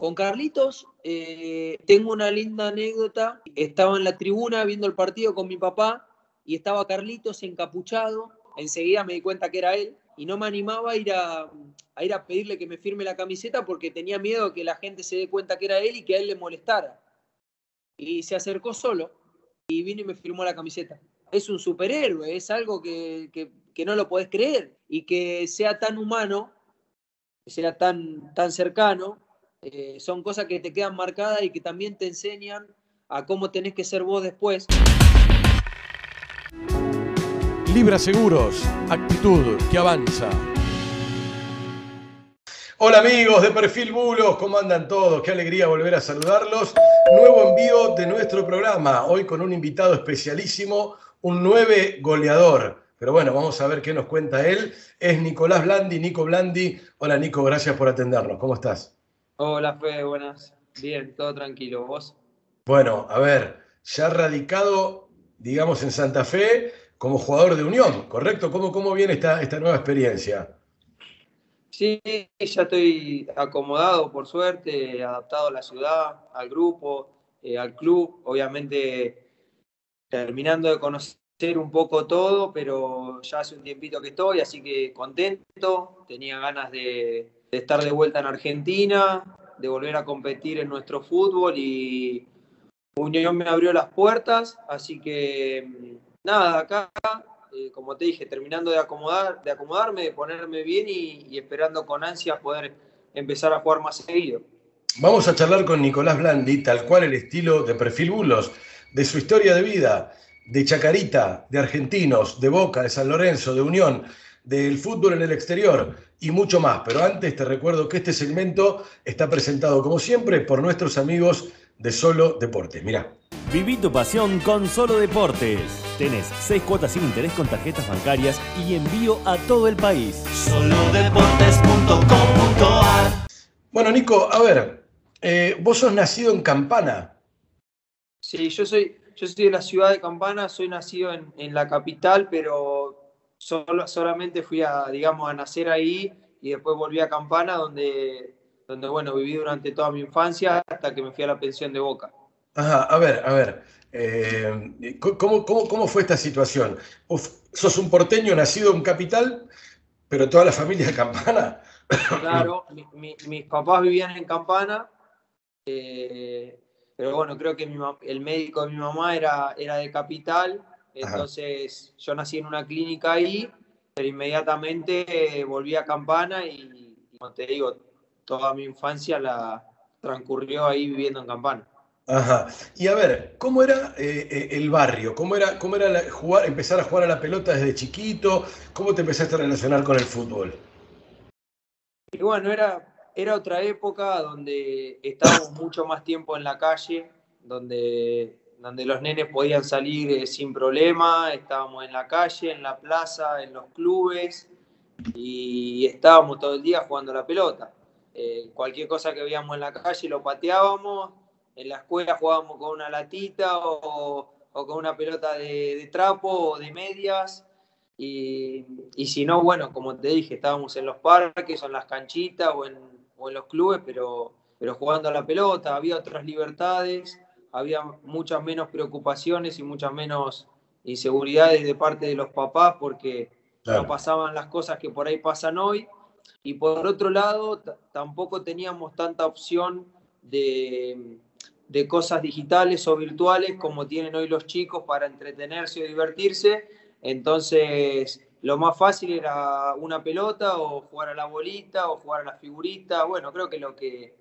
Con Carlitos eh, tengo una linda anécdota. Estaba en la tribuna viendo el partido con mi papá y estaba Carlitos encapuchado. Enseguida me di cuenta que era él y no me animaba a ir a, ir a pedirle que me firme la camiseta porque tenía miedo que la gente se dé cuenta que era él y que a él le molestara. Y se acercó solo y vino y me firmó la camiseta. Es un superhéroe, es algo que, no lo podés creer y que sea tan humano, que sea tan, tan cercano, eh, son cosas que te quedan marcadas y que también te enseñan a cómo tenés que ser vos después. Libra Seguros, actitud que avanza. Hola amigos de Perfil Bulos, ¿cómo andan todos? Qué alegría volver a saludarlos. Nuevo envío de nuestro programa, hoy con un invitado especialísimo, un nueve goleador. Pero bueno, vamos a ver qué nos cuenta él. Es Nicolás Blandi, Nico Blandi. Hola Nico, gracias por atendernos. ¿Cómo estás? Hola Fe, buenas. Bien, todo tranquilo. ¿Vos? Bueno, a ver, ya radicado, digamos, en Santa Fe, como jugador de Unión, ¿correcto? ¿Cómo, cómo viene esta, esta nueva experiencia? Sí, ya estoy acomodado, por suerte, adaptado a la ciudad, al grupo, eh, al club, obviamente terminando de conocer un poco todo, pero ya hace un tiempito que estoy, así que contento, tenía ganas de, de estar de vuelta en Argentina, de volver a competir en nuestro fútbol y Unión me abrió las puertas, así que nada, acá, eh, como te dije, terminando de, acomodar, de acomodarme, de ponerme bien y, esperando con ansia poder empezar a jugar más seguido. Vamos a charlar con Nicolás Blandi, tal cual el estilo de Perfil Bulos, de su historia de vida, de Chacarita, de Argentinos, de Boca, de San Lorenzo, de Unión, del fútbol en el exterior y mucho más. Pero antes te recuerdo que este segmento está presentado, como siempre, por nuestros amigos de Solo Deportes. Mirá. Viví tu pasión con Solo Deportes. Tenés seis cuotas sin interés con tarjetas bancarias y envío a todo el país. Solodeportes.com.ar Bueno, Nico, a ver, eh, vos sos nacido en Campana. Sí, yo soy, yo soy de la ciudad de Campana, soy nacido en, la capital, pero solo, solamente fui a, digamos, a nacer ahí y después volví a Campana, donde, donde, bueno, viví durante toda mi infancia hasta que me fui a la pensión de Boca. Ajá, a ver, a ver. Eh, ¿cómo, fue esta situación? ¿Sos un porteño nacido en capital, pero toda la familia de Campana? Claro, mis papás vivían en Campana, eh, pero bueno, creo que el médico de mi mamá era, era de capital, entonces yo nací en una clínica ahí, pero inmediatamente volví a Campana y, como te digo, toda mi infancia la transcurrió ahí viviendo en Campana. Ajá. Y a ver, ¿cómo era eh, eh, el barrio? ¿Cómo era, cómo era jugar, empezar a jugar a la pelota desde chiquito? ¿Cómo te empezaste a relacionar con el fútbol? Y bueno, era, era otra época donde estábamos mucho más tiempo en la calle, donde, donde los nenes podían salir eh, sin problema, estábamos en la calle, en la plaza, en los clubes y estábamos todo el día jugando la pelota. cualquier cosa que veíamos en la calle lo pateábamos en la escuela jugábamos con una latita o, con una pelota de, trapo o de medias. Y, si no, bueno, como te dije, estábamos en los parques o en las canchitas o en, los clubes, pero, pero jugando a la pelota. Había otras libertades, había muchas menos preocupaciones y muchas menos inseguridades de parte de los papás porque no pasaban las cosas que por ahí pasan hoy. Y por otro lado, tampoco teníamos tanta opción de, de cosas digitales o virtuales como tienen hoy los chicos para entretenerse o divertirse. Entonces, lo más fácil era una pelota o jugar a la bolita o jugar a la figurita. Bueno, creo que lo que,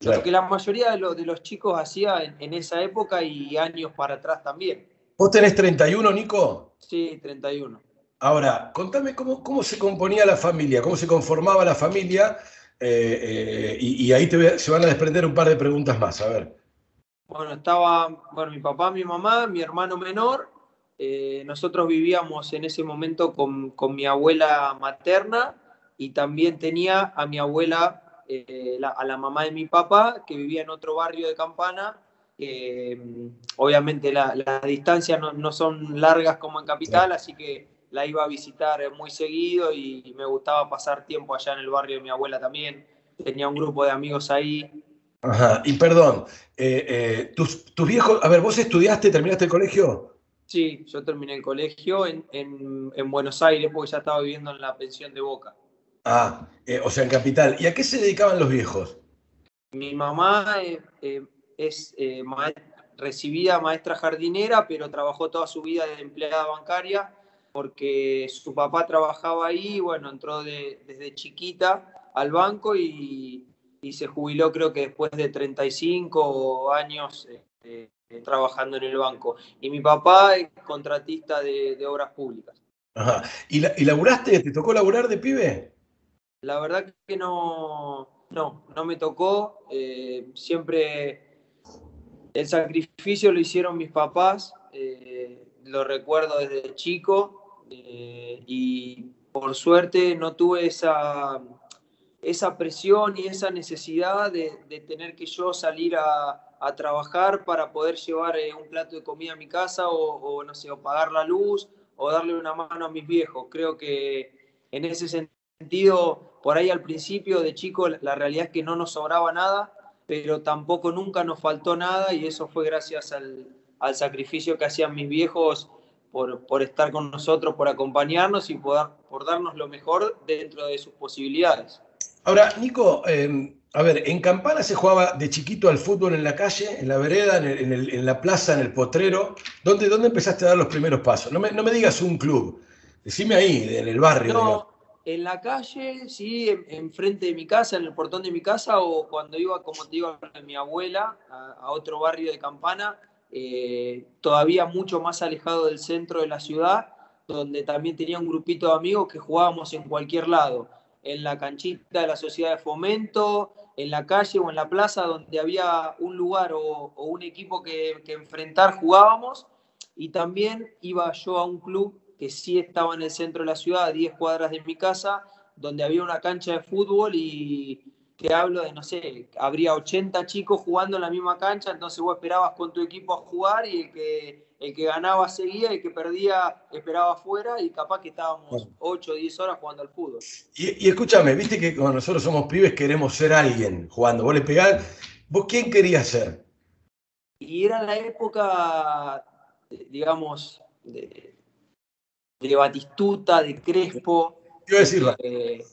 lo que la mayoría de, de los chicos hacía en, esa época y años para atrás también. ¿Vos tenés 31, Nico? Sí, 31. Ahora, contame cómo, cómo se componía la familia, cómo se conformaba la familia, eh, eh, y, ahí te se van a desprender un par de preguntas más, a ver. Bueno, estaba, bueno, mi papá, mi mamá, mi hermano menor. Eh, nosotros vivíamos en ese momento con, mi abuela materna y también tenía a mi abuela, eh, a la mamá de mi papá, que vivía en otro barrio de Campana. Mm, obviamente las distancias no, son largas como en Capital, así que la iba a visitar muy seguido y, me gustaba pasar tiempo allá en el barrio de mi abuela también. Tenía un grupo de amigos ahí Ajá, y perdón, eh, eh, tus, tus viejos, a ver, ¿vos estudiaste, terminaste el colegio? Sí, yo terminé el colegio en, en- en Buenos Aires porque ya estaba viviendo en la pensión de Boca. Ah, eh, o sea, en Capital. ¿Y a qué se dedicaban los viejos? Mi mamá eh, eh, es eh, ma- recibida maestra jardinera, pero trabajó toda su vida de empleada bancaria porque su papá trabajaba ahí, bueno, entró de- desde chiquita al banco y, y se jubiló creo que después de 35 años trabajando en el banco. Y mi papá es contratista de, de obras públicas. Ajá. ¿Y, la- y laburaste? ¿Te tocó laburar de pibe? La verdad que no, no, no me tocó. eh, siempre el sacrificio lo hicieron mis papás, eh, lo recuerdo desde chico eh, y por suerte no tuve esa, esa presión y esa necesidad de, tener que yo salir a, trabajar para poder llevar un plato de comida a mi casa o, o, no sé, o pagar la luz o darle una mano a mis viejos. Creo que en ese sentido, por ahí al principio de chico, la realidad es que no nos sobraba nada, pero tampoco nunca nos faltó nada y eso fue gracias al, al sacrificio que hacían mis viejos por, por, estar con nosotros, por acompañarnos y por, por, darnos lo mejor dentro de sus posibilidades. Ahora, Nico, eh, a ver, en Campana se jugaba de chiquito al fútbol en la calle, en la vereda, en, el, en, el, en la plaza, en el potrero. ¿Dónde, ¿Dónde, empezaste a dar los primeros pasos? No me, no me, digas un club, decime ahí, en el barrio. No. En la calle, sí, enfrente en de mi casa, en el portón de mi casa, o cuando iba, como te digo, a mi abuela, a, otro barrio de Campana, eh, todavía mucho más alejado del centro de la ciudad, donde también tenía un grupito de amigos que jugábamos en cualquier lado, en la canchita de la sociedad de fomento, en la calle o en la plaza, donde había un lugar o, un equipo que, enfrentar, jugábamos, y también iba yo a un club que sí estaba en el centro de la ciudad, a 10 cuadras de mi casa, donde había una cancha de fútbol y que hablo de, no sé, habría 80 chicos jugando en la misma cancha, entonces vos esperabas con tu equipo a jugar y el que, el que ganaba seguía, el que perdía esperaba afuera y capaz que estábamos 8 o 10 horas jugando al fútbol. Y, y, escúchame, viste que cuando nosotros somos pibes queremos ser alguien jugando, vos le pegás, ¿vos quién querías ser? Y era la época, digamos, de, de Batistuta, de Crespo. Quiero. Eh,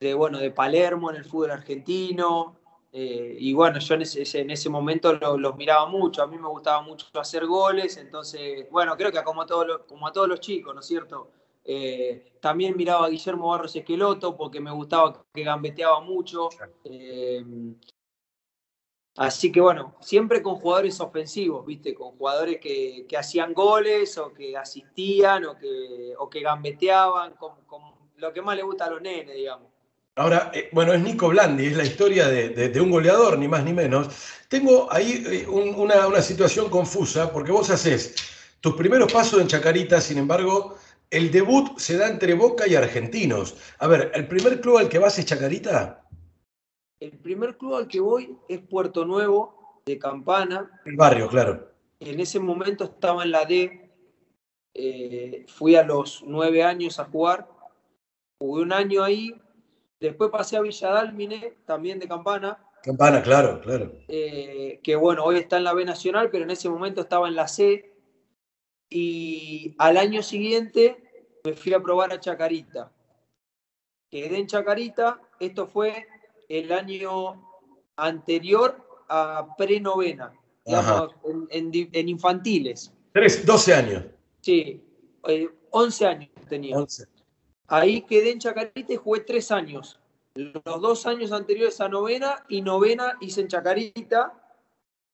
de, bueno, de Palermo en el fútbol argentino. Eh, y bueno, yo en ese, en ese momento los lo miraba mucho, a mí me gustaba mucho hacer goles, entonces, bueno, creo que como a todos los, como a todos los chicos, ¿no es cierto? Eh, también miraba a Guillermo Barros Esqueloto porque me gustaba que gambeteaba mucho. Eh, así que bueno, siempre con jugadores ofensivos, ¿viste? Con jugadores que, que hacían goles o que asistían o que, o que gambeteaban, con, con lo que más le gusta a los nenes, digamos. Ahora, eh, bueno, es Nico Blandi, es la historia de, de, un goleador, ni más ni menos. Tengo ahí eh, un, una, una, situación confusa, porque vos haces tus primeros pasos en Chacarita, sin embargo, el debut se da entre Boca y Argentinos. A ver, ¿el primer club al que vas es Chacarita? El primer club al que voy es Puerto Nuevo, de Campana. El barrio, claro. En ese momento estaba en la D. Eh, fui a los nueve años a jugar. Jugué un año ahí, Después pasé a Villadalmine, también de Campana. Campana, claro, claro. Eh, que bueno, hoy está en la B Nacional, pero en ese momento estaba en la C. Y al año siguiente me fui a probar a Chacarita. Quedé en Chacarita, esto fue el año anterior a pre-novena, digamos, en, en, en, infantiles. Tres, 12 años. Sí, eh, 11 años tenía. 11. Ahí quedé en Chacarita y jugué tres años. Los dos años anteriores a novena y novena hice en Chacarita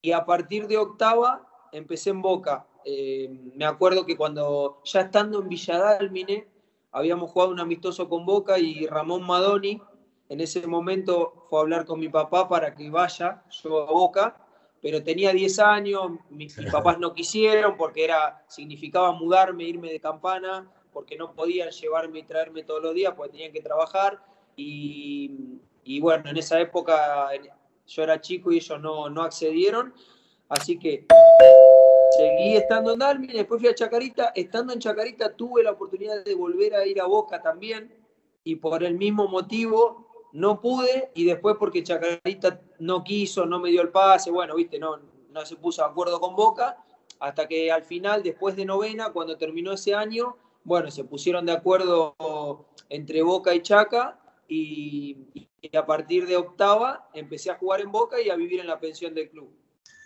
y a partir de octava empecé en Boca. Eh, me acuerdo que cuando ya estando en Villadalmine habíamos jugado un amistoso con Boca y Ramón Madoni en ese momento fue a hablar con mi papá para que vaya yo a Boca, pero tenía 10 años, mis, mis papás no quisieron porque era, significaba mudarme, irme de campana, porque no podían llevarme y traerme todos los días porque tenían que trabajar. Y, y, bueno, en esa época yo era chico y ellos no, no accedieron. Así que seguí estando en Dalmi, después fui a Chacarita. Estando en Chacarita tuve la oportunidad de volver a ir a Boca también. Y por el mismo motivo no pude y después porque Chacarita no quiso, no me dio el pase, bueno, viste, no, no se puso de acuerdo con Boca, hasta que al final, después de novena, cuando terminó ese año, bueno, se pusieron de acuerdo entre Boca y Chaca y, a partir de octava empecé a jugar en Boca y a vivir en la pensión del club.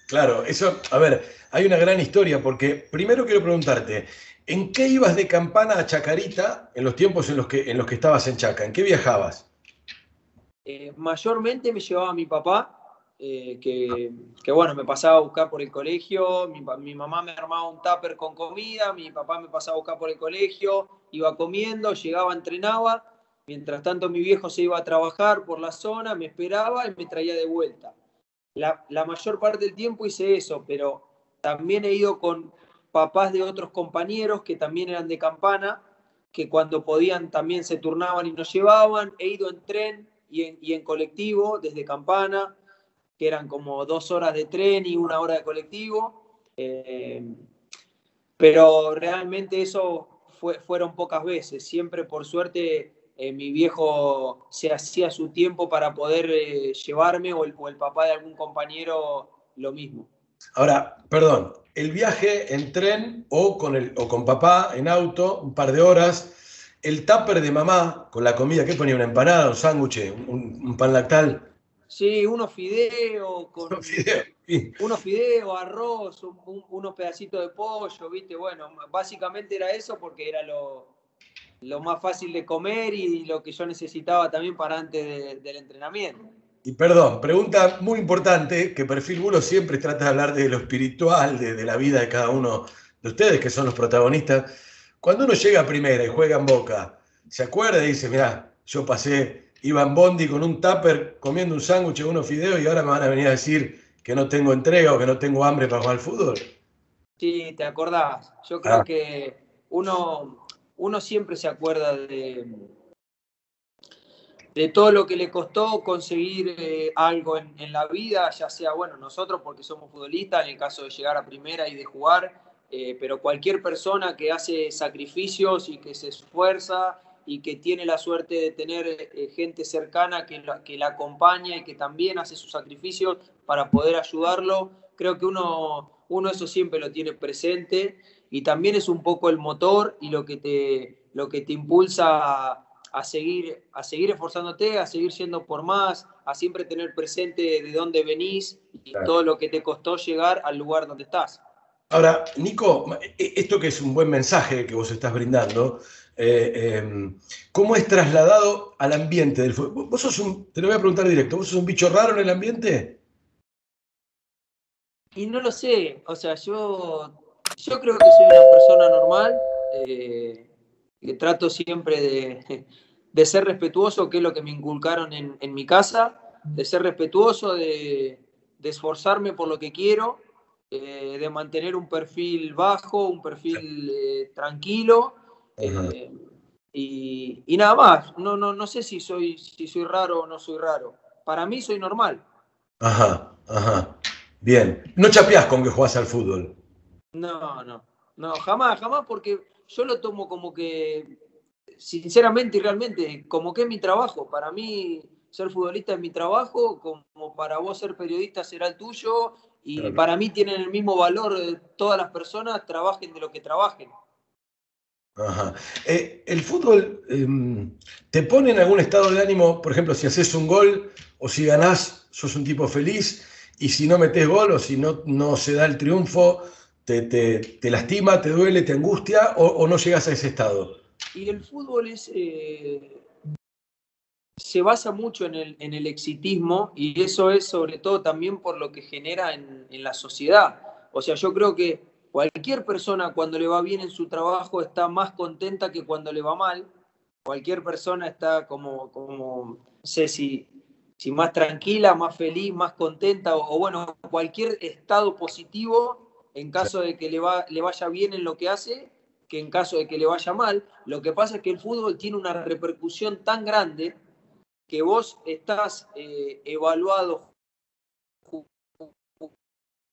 Claro, eso, a ver, hay una gran historia, porque primero quiero preguntarte, ¿en qué ibas de campana a Chacarita en los tiempos en los que, en los que estabas en Chaca? ¿En qué viajabas? Eh, mayormente me llevaba mi papá, eh, que, que, bueno, me pasaba a buscar por el colegio, mi, mamá me armaba un tupper con comida, mi papá me pasaba a buscar por el colegio, iba comiendo, llegaba, entrenaba, mientras tanto mi viejo se iba a trabajar por la zona, me esperaba y me traía de vuelta la, mayor parte del tiempo hice eso, pero también he ido con papás de otros compañeros que también eran de campana, que cuando podían también se turnaban y nos llevaban. He ido en tren y en, colectivo desde campana, que eran como dos horas de tren y una hora de colectivo. Eh, pero realmente eso fue, fueron pocas veces. Siempre, por suerte, eh, mi viejo se hacía su tiempo para poder eh, llevarme o el, papá de algún compañero lo mismo. Ahora, perdón, el viaje en tren o con, el, o con papá en auto, un par de horas, el tupper de mamá con la comida, ¿qué ponía? ¿Una empanada, un sándwich, un, pan lactal? Sí, unos fideos, con, unos fideos, arroz, unos pedacitos de pollo, ¿viste? Bueno, básicamente era eso porque era lo, lo más fácil de comer y lo que yo necesitaba también para antes del entrenamiento. Y perdón, pregunta muy importante, que Perfil Bulo siempre trata de hablar de lo espiritual, de, la vida de cada uno de ustedes, que son los protagonistas. Cuando uno llega a primera y juega en Boca, se acuerda y dice, mira, yo pasé, iba en Bondi con un tupper comiendo un sándwich y unos fideos y ahora me van a venir a decir que no tengo entrega o que no tengo hambre para jugar al fútbol. Sí, te acordás. Yo creo ah. que uno, uno siempre se acuerda de, de todo lo que le costó conseguir eh, algo en, la vida, ya sea, bueno, nosotros porque somos futbolistas, en el caso de llegar a primera y de jugar, eh, pero cualquier persona que hace sacrificios y que se esfuerza y que tiene la suerte de tener eh, gente cercana que la, que la acompaña y que también hace sus sacrificios para poder ayudarlo, creo que uno, uno eso siempre lo tiene presente y también es un poco el motor y lo que te, lo que te impulsa a, seguir, a seguir esforzándote, a seguir siendo por más, a siempre tener presente de dónde venís y todo lo que te costó llegar al lugar donde estás. Ahora, Nico, e, esto que es un buen mensaje que vos estás brindando, eh, em, ¿cómo es trasladado al ambiente del fútbol? Vos sos un, te lo voy a preguntar directo, ¿vos sos un bicho raro en el ambiente? Y no lo sé, o sea, yo yo creo que soy una persona normal, eh, que trato siempre de, ser respetuoso, que es lo que me inculcaron en, mi casa, de ser respetuoso, de, esforzarme por lo que quiero, eh, de mantener un perfil bajo, un perfil eh, tranquilo. Y, nada más, no, no, no sé si soy, si soy raro o no soy raro. Para mí soy normal. Ajá, ajá. Bien. No chapeás con que jugás al fútbol. No, no, no, jamás, jamás, porque yo lo tomo como que, sinceramente y realmente, como que es mi trabajo. Para mí, ser futbolista es mi trabajo, como para vos ser periodista será el tuyo, y para mí tienen el mismo valor todas las personas, trabajen de lo que trabajen. Ajá. Eh, el fútbol em, te pone en algún estado de ánimo, por ejemplo, si haces un gol o si ganás, sos un tipo feliz, y si no metes gol o si no, no se da el triunfo, te, lastima, te duele, te angustia o, no llegas a ese estado? Y el fútbol es, eh, se basa mucho en el, en el, exitismo y eso es sobre todo también por lo que genera en, la sociedad. O sea, yo creo que cualquier persona cuando le va bien en su trabajo está más contenta que cuando le va mal. Cualquier persona está como, como no sé si, si más tranquila, más feliz, más contenta o bueno, cualquier estado positivo en caso de que le, va, le vaya bien en lo que hace que en caso de que le vaya mal. Lo que pasa es que el fútbol tiene una repercusión tan grande que vos estás eh, evaluado,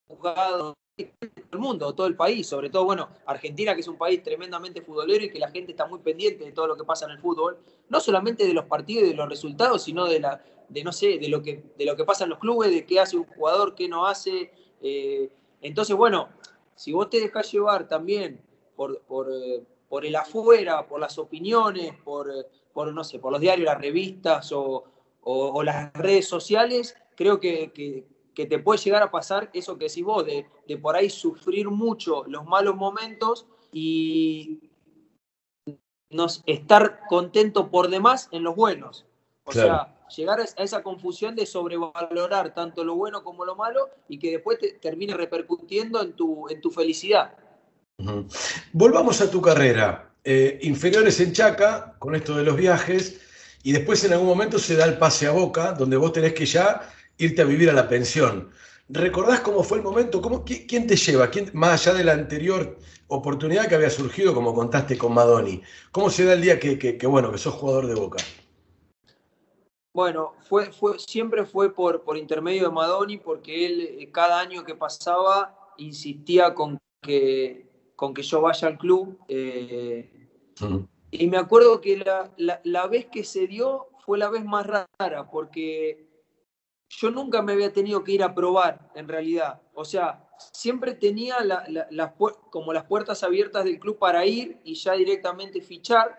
juzgado el mundo, todo el país, sobre todo, bueno, Argentina, que es un país tremendamente futbolero y que la gente está muy pendiente de todo lo que pasa en el fútbol, no solamente de los partidos y de los resultados, sino de la, de no sé, de lo que, de lo que pasa en los clubes, de qué hace un jugador, qué no hace. Eh, entonces, bueno, si vos te dejás llevar también por, por, eh, por el afuera, por las opiniones, por, por, no sé, por los diarios, las revistas o, o, las redes sociales, creo que, que, que, te puede llegar a pasar eso que decís vos, de, de por ahí sufrir mucho los malos momentos y nos, estar contento por demás en los buenos. O sea, llegar a esa confusión de sobrevalorar tanto lo bueno como lo malo y que después te termine repercutiendo en tu, en tu felicidad. Volvamos a tu carrera. Eh, inferiores en Chaca, con esto de los viajes, y después en algún momento se da el pase a Boca, donde vos tenés que ya irte a vivir a la pensión. ¿Recordás cómo fue el momento? ¿Cómo, ¿Quién te lleva? ¿Quién, más allá de la anterior oportunidad que había surgido, como contaste con Madoni, ¿cómo se da el día que, que bueno, que sos jugador de Boca? Bueno, fue, fue, siempre fue por, por intermedio de Madoni, porque él eh, cada año que pasaba insistía con que, con que yo vaya al club. Eh, y me acuerdo que la, la, vez que se dio fue la vez más rara, porque yo nunca me había tenido que ir a probar, en realidad. O sea, siempre tenía las, como las puertas abiertas del club para ir y ya directamente fichar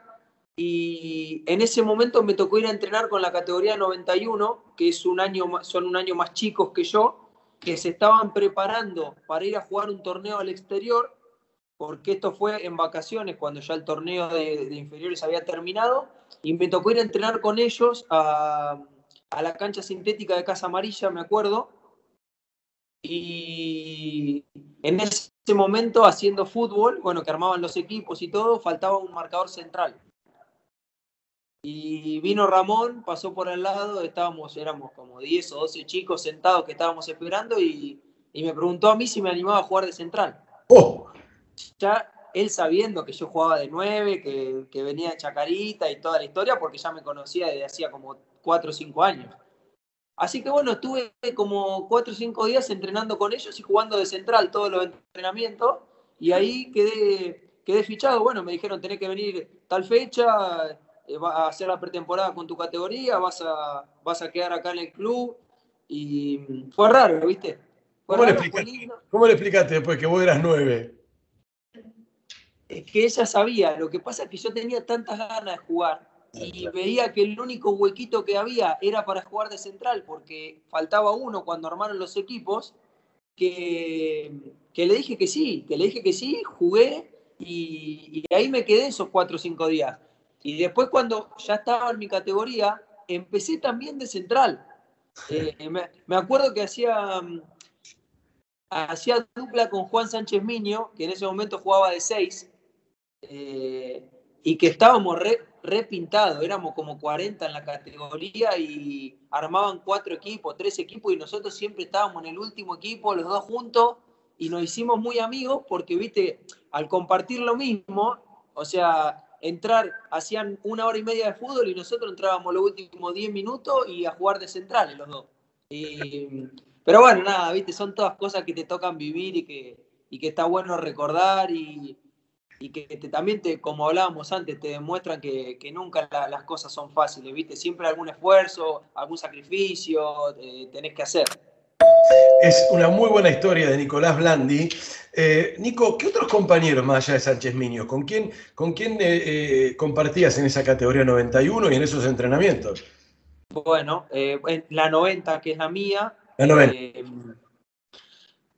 y en ese momento me tocó ir a entrenar con la categoría 91, que es un año, son un año más chicos que yo, que se estaban preparando para ir a jugar un torneo al exterior, porque esto fue en vacaciones, cuando ya el torneo de, inferiores había terminado, y me tocó ir a entrenar con ellos a, la cancha sintética de Casa Amarilla, me acuerdo, y en ese momento haciendo fútbol, bueno, que armaban los equipos y todo, faltaba un marcador central. Y vino Ramón, pasó por al lado, estábamos, éramos como 10 o 12 chicos sentados que estábamos esperando y, me preguntó a mí si me animaba a jugar de central. ¡Oh! Ya él sabiendo que yo jugaba de 9, que, venía de Chacarita y toda la historia, porque ya me conocía desde hacía como 4 o 5 años. Así que bueno, estuve como 4 o 5 días entrenando con ellos y jugando de central todos los entrenamientos y ahí quedé, quedé fichado. Bueno, me dijeron, tenés que venir tal fecha, eh, vas a hacer la pretemporada con tu categoría, vas a, vas a quedar acá en el club. Y fue raro, ¿viste? ¿Cómo, le explicaste, después que vos eras nueve? Es que ella sabía, lo que pasa es que yo tenía tantas ganas de jugar y veía que el único huequito que había era para jugar de central, porque faltaba uno cuando armaron los equipos, que, que le dije que sí, que le dije que sí, jugué y, y ahí me quedé esos cuatro o cinco días. Y después cuando ya estaba en mi categoría, empecé también de central. Eh, me, acuerdo que hacía, hacía dupla con Juan Sánchez Miño, que en ese momento jugaba de seis, eh, y que estábamos repintados, re éramos como 40 en la categoría y armaban cuatro equipos, tres equipos, y nosotros siempre estábamos en el último equipo, los dos juntos, y nos hicimos muy amigos porque, viste, al compartir lo mismo, o sea, entrar, hacían una hora y media de fútbol y nosotros entrábamos los últimos 10 minutos y a jugar de centrales los dos. pero bueno, nada, viste, son todas cosas que te tocan vivir y que, y que está bueno recordar y, y que también, te, como hablábamos antes, te demuestran que, que nunca las cosas son fáciles, viste, siempre algún esfuerzo, algún sacrificio eh, tenés que hacer. Es una muy buena historia de Nicolás Blandi. Eh, Nico, ¿qué otros compañeros más allá de Sánchez Miño? ¿Con quién, con quién eh, eh, compartías en esa categoría 91 y en esos entrenamientos? Bueno, en la 90, que es la mía. La 90.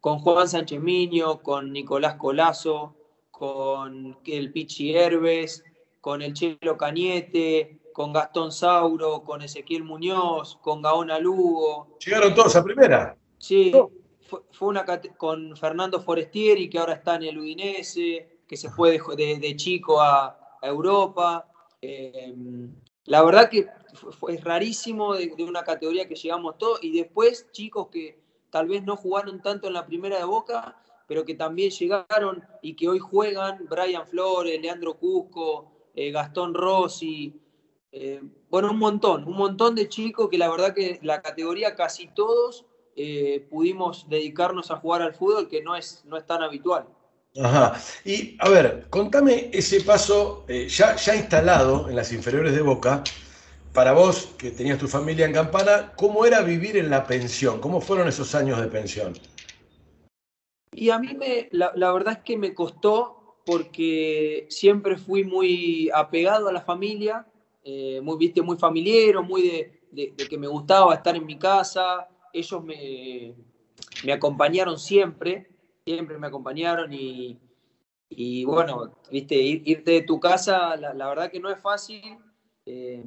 con Juan Sánchez Miño, con Nicolás Colazo, con el Pichi Herbes, con el Chelo Cañete, con Gastón Sauro, con Ezequiel Muñoz, con Gaona Lugo. ¿Llegaron todos a primera? Sí, fue, una con Fernando Forestieri, que ahora está en el Udinese, que se fue de, chico a, Europa. Em, la verdad que fue, es rarísimo de, una categoría que llegamos todos y después chicos que tal vez no jugaron tanto en la primera de Boca, pero que también llegaron y que hoy juegan, Brian Flores, Leandro Cusco, eh, Gastón Rossi, eh, bueno, un montón, un montón de chicos que la verdad que la categoría casi todos eh, pudimos dedicarnos a jugar al fútbol, que no es, no es tan habitual. Ajá. Y a ver, contame ese paso ya, ya instalado en las inferiores de Boca, para vos que tenías tu familia en Campana, ¿cómo era vivir en la pensión? ¿Cómo fueron esos años de pensión? Y a mí me, la, verdad es que me costó porque siempre fui muy apegado a la familia, eh, muy, viste, muy familiar, muy de, que me gustaba estar en mi casa. Ellos me, me acompañaron siempre, siempre me acompañaron y, y bueno, viste, Ir, irte de tu casa, la, verdad que no es fácil. Eh,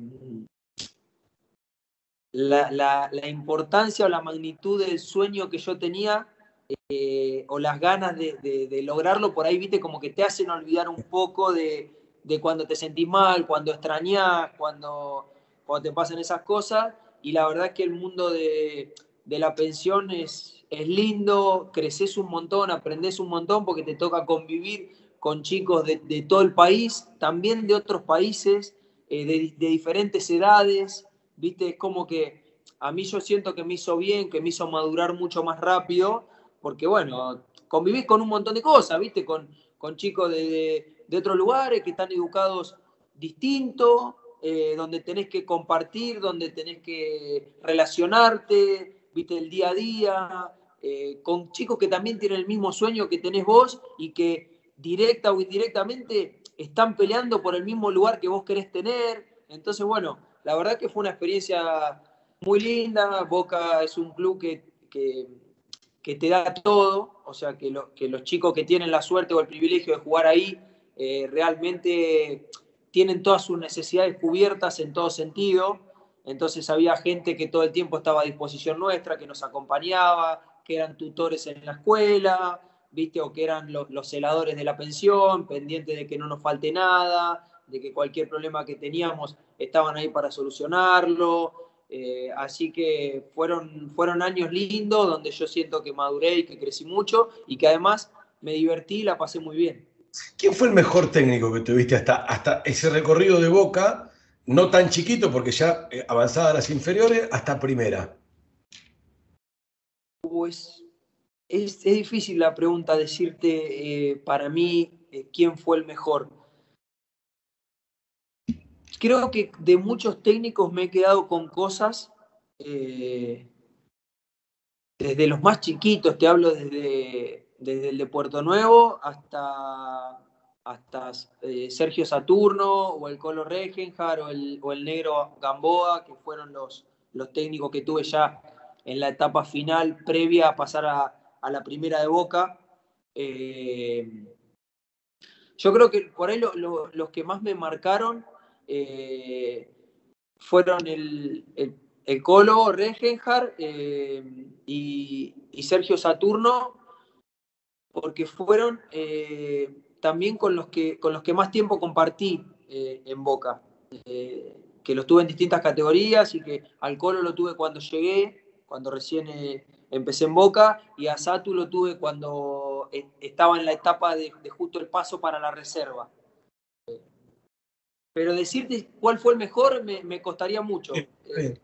la, la, importancia o la magnitud del sueño que yo tenía eh, o las ganas de, lograrlo, por ahí, viste, como que te hacen olvidar un poco de, cuando te sentís mal, cuando extrañás, cuando, cuando te pasan esas cosas. Y la verdad es que el mundo de, la pensión es, es lindo, creces un montón, aprendes un montón porque te toca convivir con chicos de, todo el país, también de otros países, eh, de, diferentes edades, viste, es como que a mí yo siento que me hizo bien, que me hizo madurar mucho más rápido, porque bueno, convivís con un montón de cosas, viste, con, con chicos de, de otros lugares que están educados distintos, eh, donde tenés que compartir, donde tenés que relacionarte, viste, el día a día, eh, con chicos que también tienen el mismo sueño que tenés vos y que directa o indirectamente están peleando por el mismo lugar que vos querés tener. Entonces, bueno, la verdad que fue una experiencia muy linda. Boca es un club que, que te da todo, o sea, que, lo, que, los chicos que tienen la suerte o el privilegio de jugar ahí eh, realmente tienen todas sus necesidades cubiertas en todo sentido. Entonces había gente que todo el tiempo estaba a disposición nuestra, que nos acompañaba, que eran tutores en la escuela, ¿viste? O que eran los, los celadores de la pensión, pendientes de que no nos falte nada, de que cualquier problema que teníamos estaban ahí para solucionarlo. Eh, así que fueron, fueron años lindos donde yo siento que maduré y que crecí mucho y que además me divertí y la pasé muy bien. ¿Quién fue el mejor técnico que tuviste hasta, hasta ese recorrido de Boca, no tan chiquito porque ya eh, avanzada a las inferiores, hasta primera? Pues es, es difícil la pregunta decirte eh, para mí eh, quién fue el mejor. Creo que de muchos técnicos me he quedado con cosas, eh, desde los más chiquitos, te hablo desde, desde el de Puerto Nuevo hasta, hasta eh, Sergio Saturno o el Colo Regenjar o el, o el negro Gamboa, que fueron los, los técnicos que tuve ya en la etapa final previa a pasar a, a la primera de Boca. Eh, yo creo que por ahí lo, lo, los que más me marcaron eh, fueron el, el, el, Colo Regenjar eh, y, Sergio Saturno, porque fueron eh, también con los, que, con los que más tiempo compartí en Boca, que los tuve en distintas categorías y que al Colo lo tuve cuando llegué, cuando recién empecé en Boca, y a Satu lo tuve cuando estaba en la etapa de justo el paso para la reserva pero decirte cuál fue el mejor me, me costaría mucho. Eh,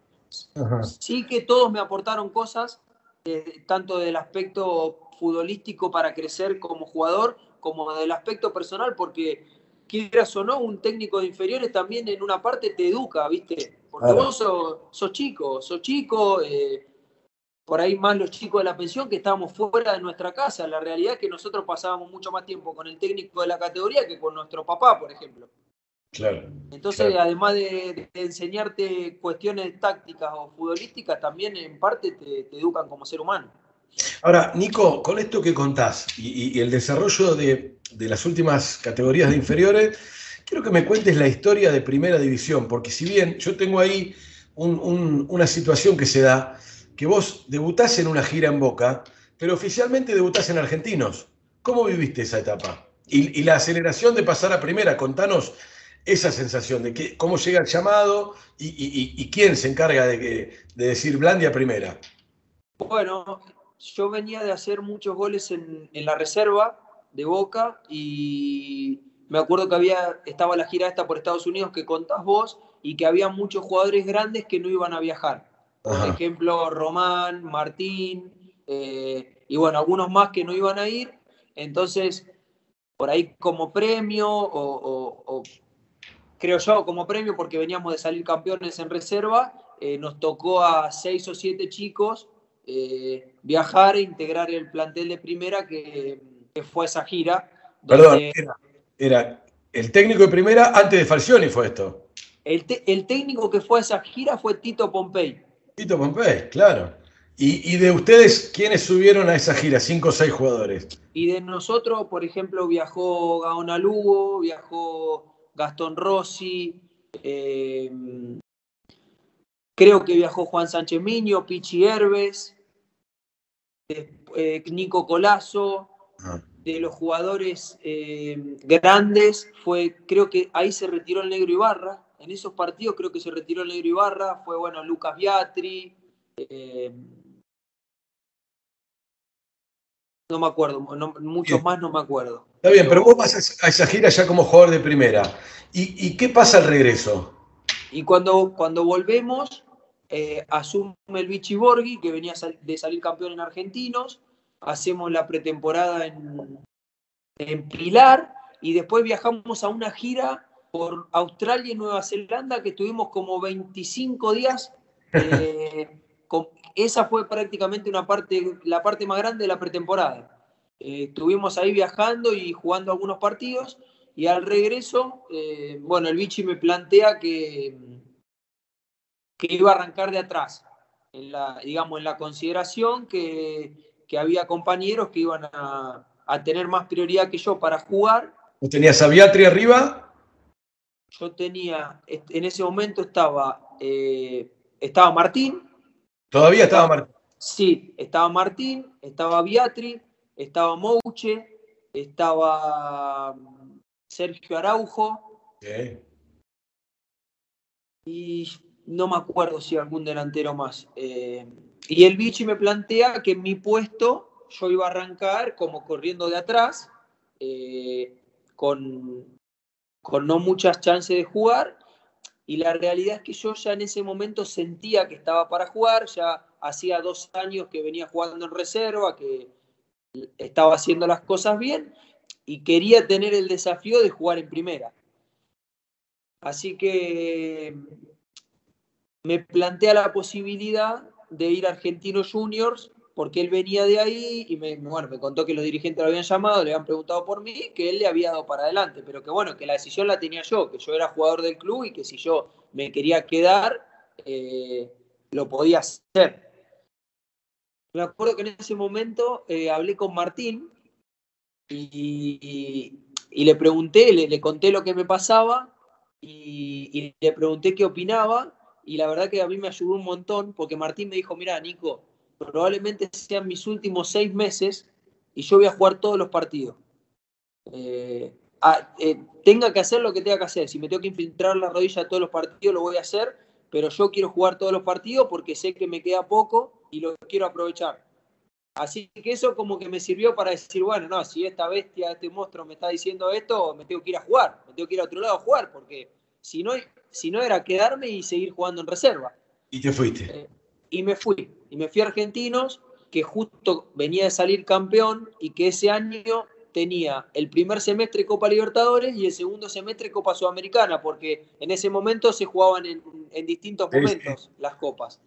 sí que todos me aportaron cosas, eh, tanto del aspecto futbolístico para crecer como jugador, como del aspecto personal, porque quieras o no, un técnico de inferiores también en una parte te educa, ¿viste? Porque vos sos, sos, chico, sos chico, eh, por ahí más los chicos de la pensión que estábamos fuera de nuestra casa. La realidad es que nosotros pasábamos mucho más tiempo con el técnico de la categoría que con nuestro papá, por ejemplo. Claro. Entonces, claro. además de, de, enseñarte cuestiones tácticas o futbolísticas, también en parte te, te, educan como ser humano. Ahora, Nico, con esto que contás y, y el desarrollo de, de, las últimas categorías de inferiores, quiero que me cuentes la historia de Primera División, porque si bien yo tengo ahí un, un, una situación que se da, que vos debutás en una gira en Boca, pero oficialmente debutás en Argentinos. ¿Cómo viviste esa etapa? Y, y la aceleración de pasar a Primera, contanos esa sensación de que, cómo llega el llamado y, y, y quién se encarga de, que, de decir Blandia primera. Bueno, yo venía de hacer muchos goles en, en, la reserva de Boca y me acuerdo que había, estaba la gira esta por Estados Unidos que contás vos y que había muchos jugadores grandes que no iban a viajar. por ejemplo Román, Martín, eh, y bueno, algunos más que no iban a ir. Entonces, por ahí como premio, o, creo yo como premio, porque veníamos de salir campeones en reserva, eh, nos tocó a seis o siete chicos eh, viajar e integrar el plantel de primera que, fue esa gira. Perdón, era, el técnico de primera antes de Falcioni fue esto. El, el técnico que fue a esa gira fue Tito Pompey. Tito Pompey, claro. Y, de ustedes, ¿quiénes subieron a esa gira? Cinco o seis jugadores. Y de nosotros, por ejemplo, viajó Gaona Lugo, viajó Gastón Rossi, eh, creo que viajó Juan Sánchez Miño, Pichi Herbes, eh, Nico Colazo. Ah. De los jugadores eh, grandes, fue, creo que ahí se retiró el Negro Ibarra. En esos partidos creo que se retiró el Negro Ibarra. Fue, bueno, Lucas Biatri. No me acuerdo, muchos más no me acuerdo. Está bien, pero vos vas a esa gira ya como jugador de primera. ¿Y, qué pasa al regreso? Y cuando, cuando volvemos, eh, asume el Vichy Borghi, que venía de salir campeón en Argentinos, hacemos la pretemporada en, en Pilar y después viajamos a una gira por Australia y Nueva Zelanda que estuvimos como 25 días eh, esa fue prácticamente una parte, la parte más grande de la pretemporada. Eh, estuvimos ahí viajando y jugando algunos partidos y al regreso, eh, bueno, el Vichy me plantea que, que iba a arrancar de atrás, en la, digamos, en la consideración que, que había compañeros que iban a, a, tener más prioridad que yo para jugar. ¿Tenías a Beatri arriba? Yo tenía, en ese momento estaba, eh, estaba Martín, ¿Todavía estaba, Martín? Sí, estaba Martín, estaba Beatriz, estaba Mouche, estaba mm, Sergio Araujo. Y no me acuerdo si algún delantero más. Eh, y el Vichy me plantea que en mi puesto yo iba a arrancar como corriendo de atrás, eh, con, con no muchas chances de jugar y la realidad es que yo ya en ese momento sentía que estaba para jugar, ya hacía dos años que venía jugando en reserva, que estaba haciendo las cosas bien y quería tener el desafío de jugar en primera. Así que me plantea la posibilidad de ir a Argentinos Juniors porque él venía de ahí y me, bueno, me contó que los dirigentes lo habían llamado, le habían preguntado por mí, que él le había dado para adelante, pero que bueno, que la decisión la tenía yo, que yo era jugador del club y que si yo me quería quedar, eh, lo podía hacer. Me acuerdo que en ese momento eh, hablé con Martín y, le pregunté, le, conté lo que me pasaba y, y le pregunté qué opinaba y la verdad que a mí me ayudó un montón porque Martín me dijo, mira, Nico, probablemente sean mis últimos seis meses y yo voy a jugar todos los partidos. Eh, eh, tenga que hacer lo que tenga que hacer. Si me tengo que infiltrar la rodilla a todos los partidos, lo voy a hacer, pero yo quiero jugar todos los partidos porque sé que me queda poco y lo quiero aprovechar. Así que eso como que me sirvió para decir, bueno, no, si esta bestia, este monstruo me está diciendo esto, me tengo que ir a jugar, me tengo que ir a otro lado a jugar, porque si no, si no era quedarme y seguir jugando en reserva. Y te fuiste. Eh, y me fui. Y me fui a Argentinos, que justo venía de salir campeón y que ese año tenía el primer semestre Copa Libertadores y el segundo semestre Copa Sudamericana, porque en ese momento se jugaban en, distintos momentos las copas.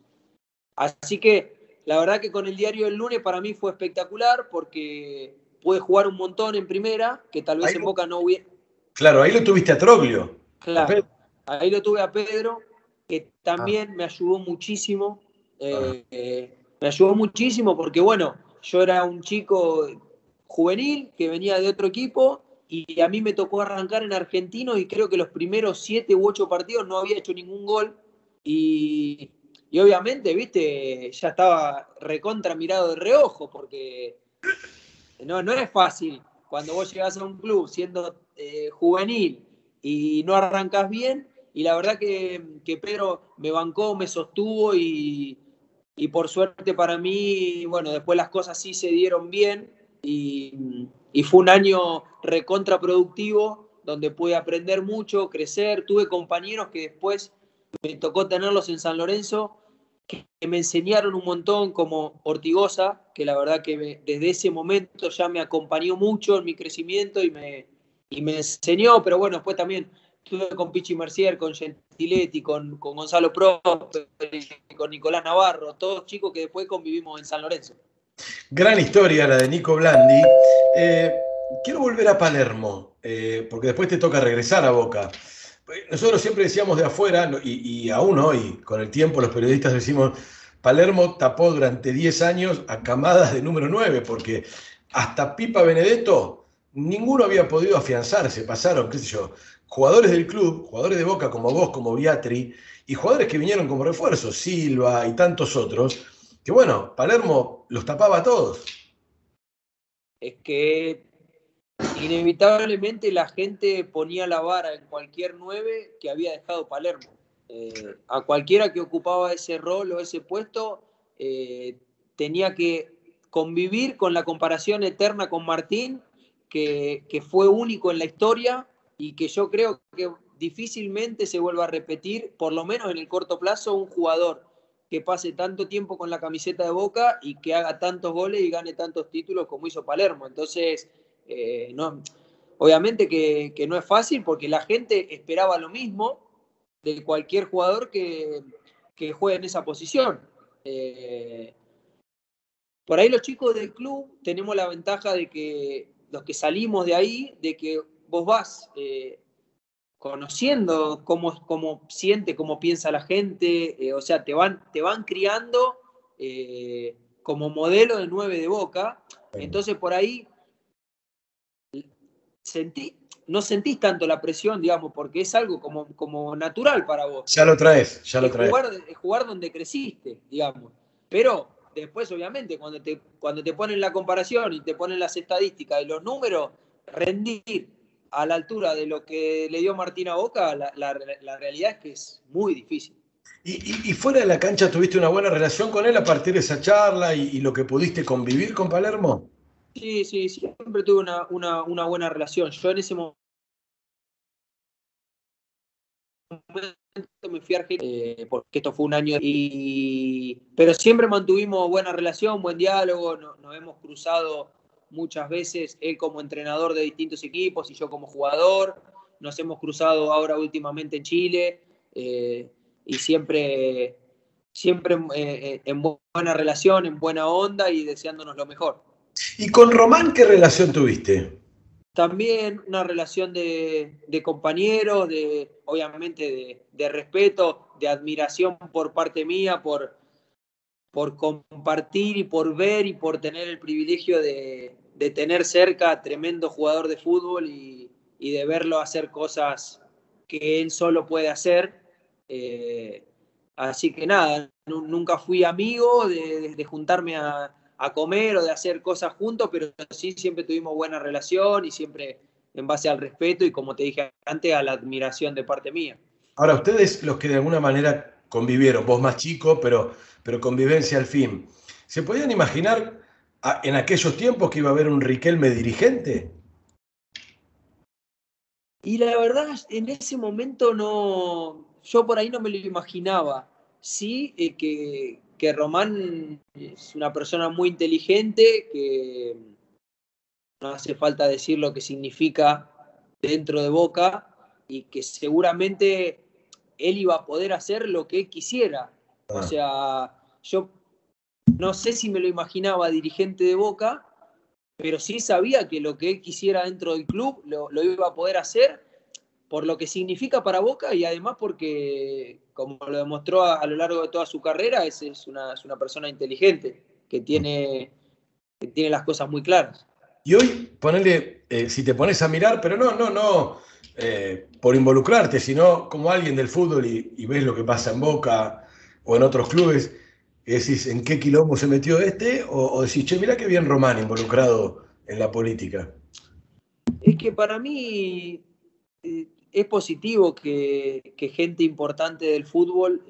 Así que la verdad que con el diario del lunes para mí fue espectacular porque pude jugar un montón en primera, que tal vez en Boca no hubiera. Claro, ahí lo tuviste a Troglio. Claro, ahí lo tuve a Pedro, que también ah. me ayudó muchísimo eh, me ayudó muchísimo porque, bueno, yo era un chico juvenil que venía de otro equipo y a mí me tocó arrancar en Argentino y creo que los primeros siete u ocho partidos no había hecho ningún gol. Y, obviamente, viste, ya estaba recontra mirado de reojo porque no, no es fácil. Cuando vos llegás a un club siendo eh, juvenil y no arrancas bien y la verdad que, que Pedro me bancó, me sostuvo y, y por suerte para mí, bueno, después las cosas sí se dieron bien y, fue un año recontraproductivo donde pude aprender mucho, crecer, tuve compañeros que después me tocó tenerlos en San Lorenzo que, me enseñaron un montón, como Ortigosa, que la verdad que desde ese momento ya me acompañó mucho en mi crecimiento y me, y me enseñó, pero bueno, después también estuve con Pichi Mercier, con Gentiletti, con, con Gonzalo Pro, con Nicolás Navarro, todos chicos que después convivimos en San Lorenzo. Gran historia la de Nico Blandi. Eh, quiero volver a Palermo, eh, porque después te toca regresar a Boca. Nosotros siempre decíamos de afuera, y, aún hoy, con el tiempo, los periodistas decimos, Palermo tapó durante 10 años a camadas de número 9, porque hasta Pipa Benedetto, ninguno había podido afianzarse. Pasaron, qué sé yo, jugadores del club, jugadores de Boca como vos, como Viatri, y jugadores que vinieron como refuerzo, Silva y tantos otros, que bueno, Palermo los tapaba a todos. Es que inevitablemente la gente ponía la vara en cualquier nueve que había dejado Palermo. Eh, a cualquiera que ocupaba ese rol o ese puesto, eh, tenía que convivir con la comparación eterna con Martín, que, fue único en la historia y que yo creo que difícilmente se vuelva a repetir, por lo menos en el corto plazo, un jugador que pase tanto tiempo con la camiseta de Boca y que haga tantos goles y gane tantos títulos como hizo Palermo. Entonces, eh, no, obviamente que, no es fácil porque la gente esperaba lo mismo de cualquier jugador que, juegue en esa posición. Eh, por ahí los chicos del club tenemos la ventaja de que los que salimos de ahí, de que vos vas eh, conociendo cómo, cómo siente, cómo piensa la gente, eh, o sea, te van, te van criando eh, como modelo de nueve de boca. Entonces por ahí sentí, no sentís tanto la presión, digamos, porque es algo como, como natural para vos. Ya lo traes, ya lo traes. Jugar, jugar donde creciste, digamos. Pero después, obviamente, cuando te, cuando te ponen la comparación y te ponen las estadísticas y los números, rendir a la altura de lo que le dio Martín a Boca, la, realidad es que es muy difícil. ¿Y, fuera de la cancha tuviste una buena relación con él a partir de esa charla y, lo que pudiste convivir con Palermo? Sí, sí, siempre tuve una, buena relación. Yo en ese momento me fui a Argentina, eh, porque esto fue un año, y, pero siempre mantuvimos buena relación, buen diálogo, nos hemos cruzado muchas veces, él como entrenador de distintos equipos y yo como jugador. Nos hemos cruzado ahora últimamente en Chile eh, y siempre, siempre eh, en buena relación, en buena onda y deseándonos lo mejor. ¿Y con Román qué relación tuviste? También una relación de, compañeros, de, obviamente de, respeto, de admiración por parte mía, por, por compartir y por ver y por tener el privilegio de, de tener cerca a tremendo jugador de fútbol y, de verlo hacer cosas que él solo puede hacer. Eh, así que nada, nunca fui amigo de, juntarme a, comer o de hacer cosas juntos, pero sí siempre tuvimos buena relación y siempre en base al respeto y como te dije antes, a la admiración de parte mía. Ahora, ustedes los que de alguna manera convivieron, vos más chico, pero, pero convivencia al fin, ¿se podían imaginar en aquellos tiempos que iba a haber un Riquelme dirigente? Y la verdad, en ese momento no, yo por ahí no me lo imaginaba. Sí, eh, que, que, Román es una persona muy inteligente, que no hace falta decir lo que significa dentro de Boca y que seguramente él iba a poder hacer lo que él quisiera. O ah. sea, yo no sé si me lo imaginaba dirigente de Boca, pero sí sabía que lo que él quisiera dentro del club lo, iba a poder hacer por lo que significa para Boca y además porque, como lo demostró a, lo largo de toda su carrera, es, es, una, persona inteligente, que tiene, tiene las cosas muy claras. Y hoy, ponele, eh, si te pones a mirar, pero no, no, no eh, por involucrarte, sino como alguien del fútbol y, y ves lo que pasa en Boca o en otros clubes, decís, ¿en qué quilombo se metió este? O, decís, che, mira qué bien Román involucrado en la política. Es que para mí eh, es positivo que, gente importante del fútbol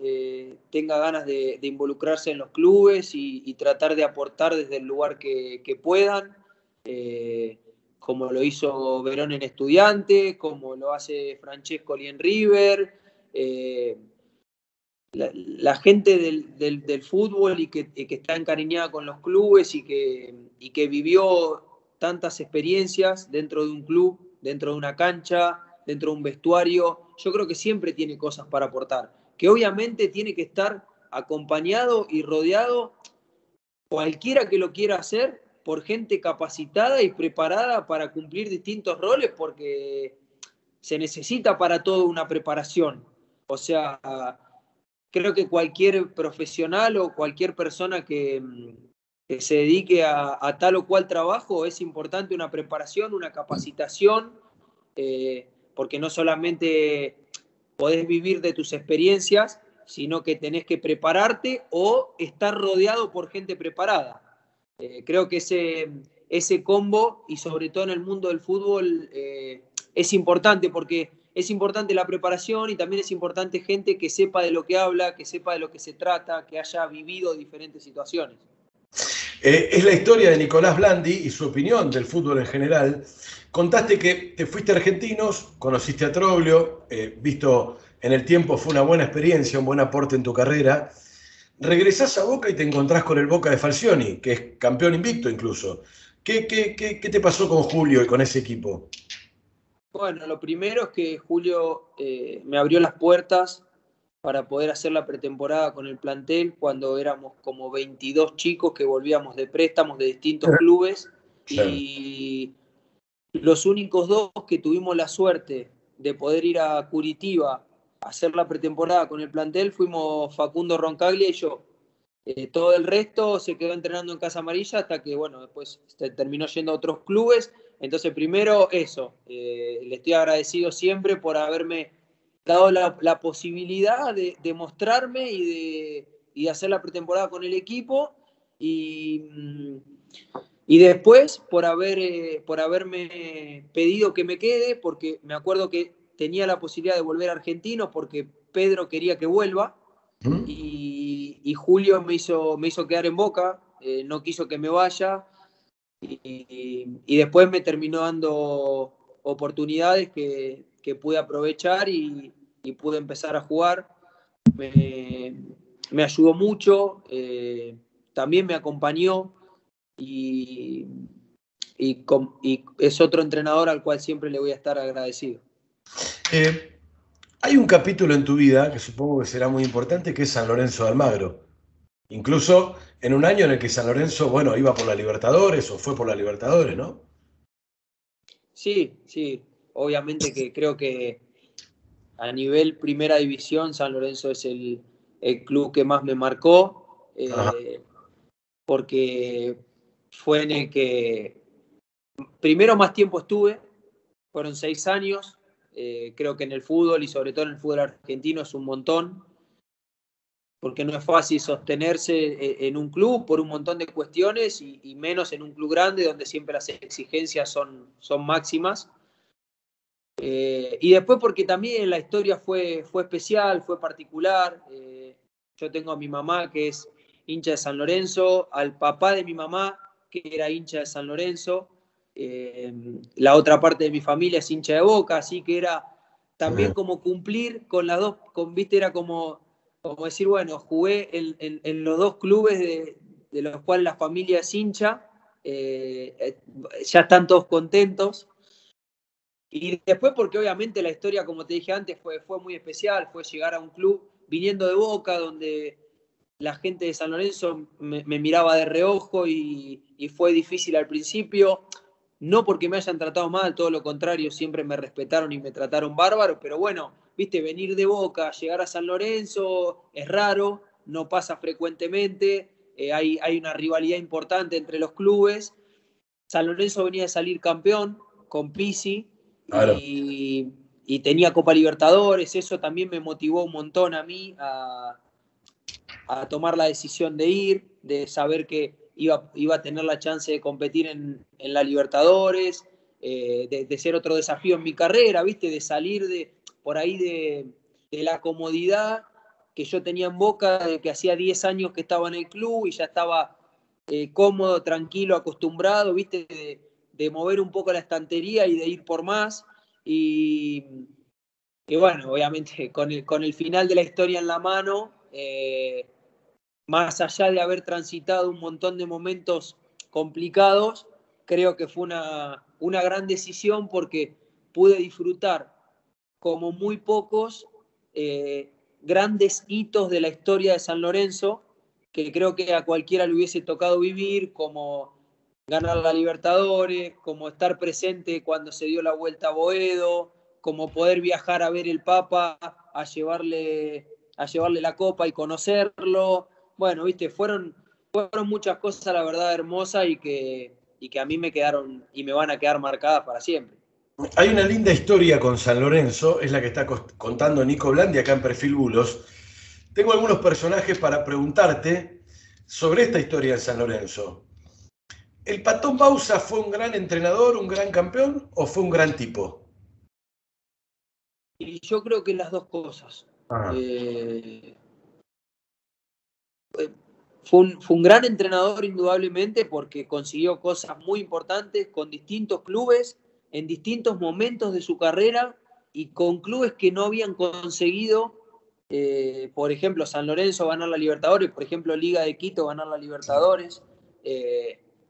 tenga ganas de, involucrarse en los clubes y, tratar de aportar desde el lugar que, puedan, eh, como lo hizo Verón en Estudiante, como lo hace Francesco en River la, gente del, fútbol y que, está encariñada con los clubes y que, y que vivió tantas experiencias dentro de un club, dentro de una cancha, dentro de un vestuario, yo creo que siempre tiene cosas para aportar, que obviamente tiene que estar acompañado y rodeado cualquiera que lo quiera hacer por gente capacitada y preparada para cumplir distintos roles porque se necesita para todo una preparación. O sea, creo que cualquier profesional o cualquier persona que, se dedique a, tal o cual trabajo es importante una preparación, una capacitación, eh, porque no solamente podés vivir de tus experiencias, sino que tenés que prepararte o estar rodeado por gente preparada. Eh, creo que ese, ese combo, y sobre todo en el mundo del fútbol, eh, es importante porque es importante la preparación y también es importante gente que sepa de lo que habla, que sepa de lo que se trata, que haya vivido diferentes situaciones. Eh, es la historia de Nicolás Blandi y su opinión del fútbol en general. Contaste que te fuiste a Argentinos, conociste a Troglio, visto en el tiempo fue una buena experiencia, un buen aporte en tu carrera. Regresás a Boca y te encontrás con el Boca de Falcioni, que es campeón invicto incluso. ¿Qué, qué, qué, te pasó con Julio y con ese equipo? Bueno, lo primero es que Julio eh, me abrió las puertas para poder hacer la pretemporada con el plantel cuando éramos como 22 chicos que volvíamos de préstamos de distintos clubes y los únicos dos que tuvimos la suerte de poder ir a Curitiba hacer la pretemporada con el plantel fuimos Facundo Roncaglia y yo. Eh, todo el resto se quedó entrenando en Casa Amarilla hasta que, bueno, después terminó yendo a otros clubes. Entonces, primero eso, eh, le estoy agradecido siempre por haberme dado la, posibilidad de, mostrarme y de, hacer la pretemporada con el equipo. Y, mm, y después por, haber, eh, por haberme pedido que me quede, porque me acuerdo que tenía la posibilidad de volver a Argentino porque Pedro quería que vuelva ¿Mm? y, Julio me hizo, me hizo quedar en boca, eh, no quiso que me vaya y, después me terminó dando oportunidades que, pude aprovechar y, pude empezar a jugar. Me, ayudó mucho, eh, también me acompañó y, y es otro entrenador al cual siempre le voy a estar agradecido. Eh, hay un capítulo en tu vida que supongo que será muy importante, que es San Lorenzo de Almagro. Incluso en un año en el que San Lorenzo, bueno, iba por la Libertadores o fue por la Libertadores, ¿no? Sí, sí. Obviamente que creo que a nivel primera división San Lorenzo es el, club que más me marcó, eh, porque fue en el que primero más tiempo estuve, fueron seis años, eh, creo que en el fútbol y sobre todo en el fútbol argentino es un montón, porque no es fácil sostenerse eh, en un club por un montón de cuestiones y, menos en un club grande donde siempre las exigencias son, son máximas. Eh, y después porque también la historia fue, fue especial, fue particular. yo tengo a mi mamá que es hincha de San Lorenzo, al papá de mi mamá que era hincha de San Lorenzo, eh, la otra parte de mi familia es hincha de boca, así que era también como cumplir con las dos, con, viste, era como, como decir, bueno, jugué en, los dos clubes de, los cuales la familia es hincha, eh, eh, ya están todos contentos. Y después porque obviamente la historia, como te dije antes, fue, fue muy especial, fue llegar a un club viniendo de Boca, donde la gente de San Lorenzo me, miraba de reojo y, y, fue difícil al principio no porque me hayan tratado mal, todo lo contrario, siempre me respetaron y me trataron bárbaro, pero bueno, viste, venir de Boca, llegar a San Lorenzo es raro, no pasa frecuentemente, eh, hay, hay, una rivalidad importante entre los clubes. San Lorenzo venía de salir campeón con Pisi y, tenía Copa Libertadores, eso también me motivó un montón a mí a, a tomar la decisión de ir, de saber que iba, a tener la chance de competir en, la Libertadores, eh, de, ser otro desafío en mi carrera, ¿viste? De salir de, por ahí de, la comodidad que yo tenía en boca, de que hacía 10 años que estaba en el club y ya estaba eh, cómodo, tranquilo, acostumbrado, ¿viste? De, mover un poco la estantería y de ir por más. Y, bueno, obviamente con el, con el final de la historia en la mano, eh, más allá de haber transitado un montón de momentos complicados, creo que fue una, una gran decisión porque pude disfrutar como muy pocos eh, grandes hitos de la historia de San Lorenzo, que creo que a cualquiera le hubiese tocado vivir, como ganar la Libertadores, como estar presente cuando se dio la vuelta a Boedo, como poder viajar a ver el Papa, a llevarle, a llevarle la copa y conocerlo. Bueno, viste, fueron, fueron muchas cosas, la verdad, hermosas y que, y que a mí me quedaron y me van a quedar marcadas para siempre. Hay una linda historia con San Lorenzo, es la que está contando Nico Blandi acá en Perfil Bulos. Tengo algunos personajes para preguntarte sobre esta historia de San Lorenzo. ¿El Patón Bausa fue un gran entrenador, un gran campeón o fue un gran tipo? Y yo creo que las dos cosas. Eh, eh, fue, un, fue un gran entrenador indudablemente porque consiguió cosas muy importantes con distintos clubes en distintos momentos de su carrera y con clubes que no habían conseguido, eh, por ejemplo, San Lorenzo ganar la Libertadores, por ejemplo, Liga de Quito ganar la Libertadores,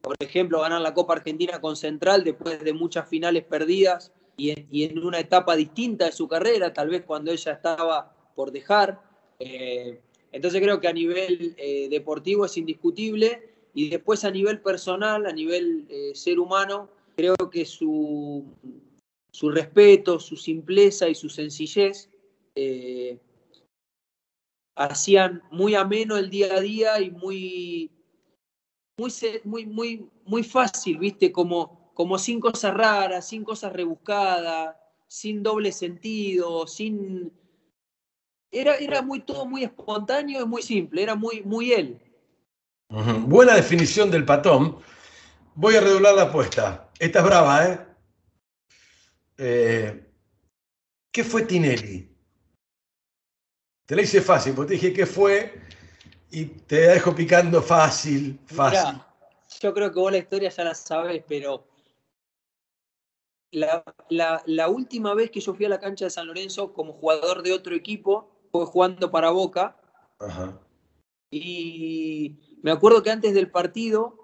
por ejemplo, ganar la Copa Argentina con Central después de muchas finales perdidas y en, una etapa distinta de su carrera, tal vez cuando ella estaba por dejar. Eh, entonces creo que a nivel eh, deportivo es indiscutible y después a nivel personal, a nivel eh, ser humano, creo que su, su, respeto, su simpleza y su sencillez hacían muy ameno el día a día y muy, muy, muy, muy, muy fácil, ¿viste? Como como sin cosas raras, sin cosas rebuscadas, sin doble sentido, sin... Era, era muy, todo muy espontáneo y muy simple, era muy, muy él. Buena definición del patón. Voy a redoblar la apuesta. Esta es brava, ¿eh? eh qué fue Tinelli? Te la hice fácil, porque te dije qué fue y te dejo picando fácil, fácil. yo creo que vos la historia ya la sabes, pero la, última vez que yo fui a la cancha de San Lorenzo como jugador de otro equipo fue jugando para Boca. Y me acuerdo que antes del partido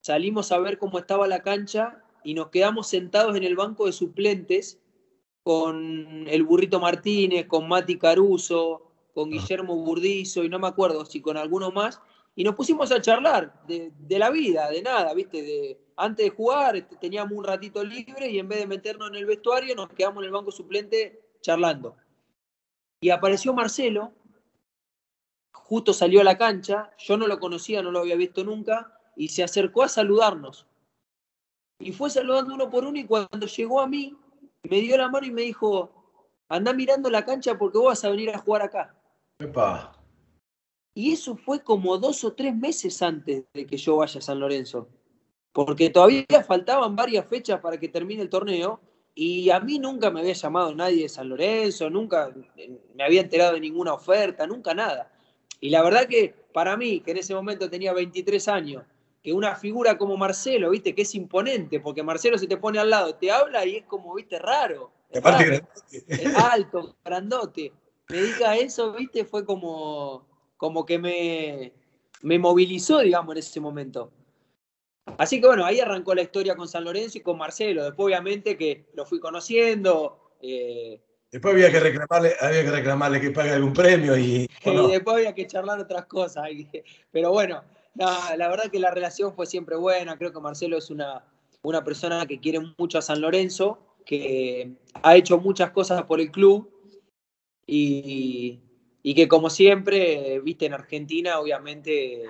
salimos a ver cómo estaba la cancha y nos quedamos sentados en el banco de suplentes con el Burrito Martínez, con Mati Caruso, con Guillermo Burdizo y no me acuerdo si con alguno más. Y nos pusimos a charlar de, de la vida, de nada, ¿viste? De, antes de jugar este, teníamos un ratito libre y en vez de meternos en el vestuario nos quedamos en el banco suplente charlando. Y apareció Marcelo, justo salió a la cancha, yo no lo conocía, no lo había visto nunca, y se acercó a saludarnos. Y fue saludando uno por uno y cuando llegó a mí, me dio la mano y me dijo, anda mirando la cancha porque vos vas a venir a jugar acá. Y eso fue como dos o tres meses antes de que yo vaya a San Lorenzo. Porque todavía faltaban varias fechas para que termine el torneo y a mí nunca me había llamado nadie de San Lorenzo, nunca me había enterado de ninguna oferta, nunca nada. Y la verdad que para mí, que en ese momento tenía 23 años, que una figura como Marcelo, viste, que es imponente, porque Marcelo se te pone al lado, te habla y es como, viste, raro. Es, alto, grandote. Me diga eso, viste, fue como, como que me, me movilizó, digamos, en ese momento. Así que bueno, ahí arrancó la historia con San Lorenzo y con Marcelo. Después, obviamente, que lo fui conociendo. Eh, después había que reclamarle, había que reclamarle que pague algún premio y. después había que charlar otras cosas. Pero bueno, la verdad que la relación fue siempre buena. Creo que Marcelo es una, una persona que quiere mucho a San Lorenzo, que ha hecho muchas cosas por el club y, y que como siempre, viste, en Argentina, obviamente